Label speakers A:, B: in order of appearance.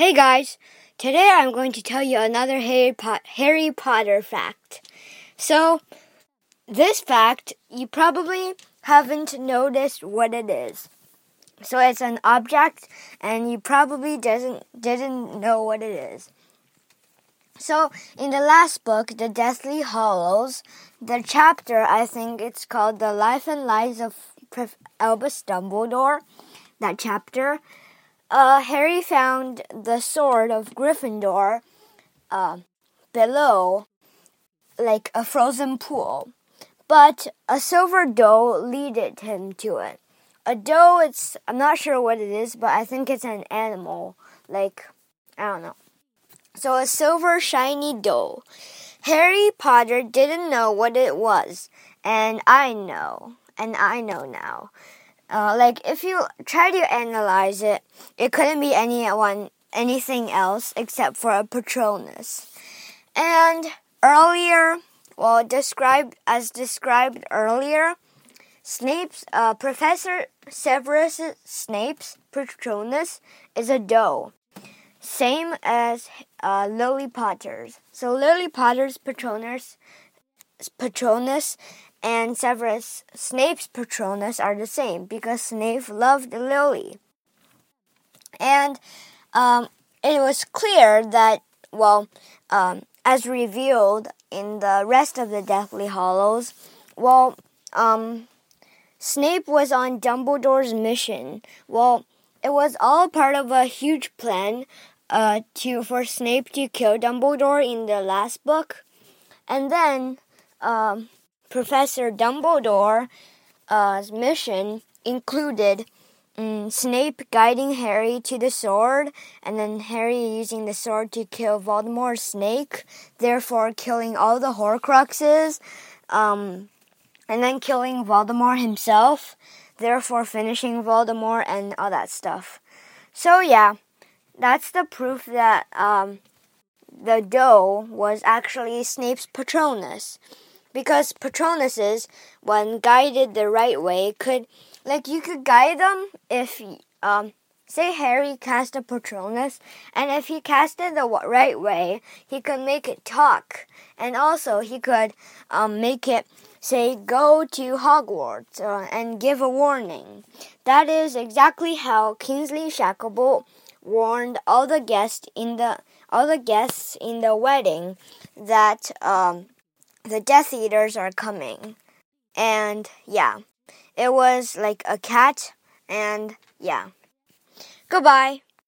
A: Hey guys, today I'm going to tell you another Harry, po- Harry Potter fact. So, this fact, you probably haven't noticed what it is. So it's an object and you probably doesn't didn't know what it is. So in the last book, The Deathly Hallows, the chapter I think it's called The Life and Lies of Albus Dumbledore, that chapter uh, Harry found the sword of Gryffindor uh, below, like a frozen pool, but a silver doe leaded him to it. A doe, it's I'm not sure what it is, but I think it's an animal. Like I don't know. So a silver shiny doe. Harry Potter didn't know what it was, and I know, and I know now. Uh, like if you try to analyze it, it couldn't be anyone anything else except for a Patronus. And earlier, well, described as described earlier, Snape's uh, Professor Severus Snape's Patronus is a doe, same as uh, Lily Potter's. So Lily Potter's Patronus Patronus and Severus Snape's Patronus are the same because Snape loved Lily. And um, it was clear that, well, um, as revealed in the rest of the Deathly Hallows, well, um, Snape was on Dumbledore's mission. Well, it was all part of a huge plan uh, to for Snape to kill Dumbledore in the last book, and then um, Professor Dumbledore's uh, mission included um, Snape guiding Harry to the sword, and then Harry using the sword to kill Voldemort's snake, therefore killing all the Horcruxes, um, and then killing Voldemort himself, therefore finishing Voldemort and all that stuff. So yeah, that's the proof that um, the doe was actually Snape's Patronus because patronuses, when guided the right way, could like you could guide them if um say Harry cast a patronus, and if he cast it the right way, he could make it talk, and also he could um make it say go to Hogwarts uh, and give a warning. That is exactly how Kingsley Shacklebolt warned all the guests in the all the guests in the wedding that um the Death Eaters are coming. And yeah, it was like a cat, and yeah. Goodbye.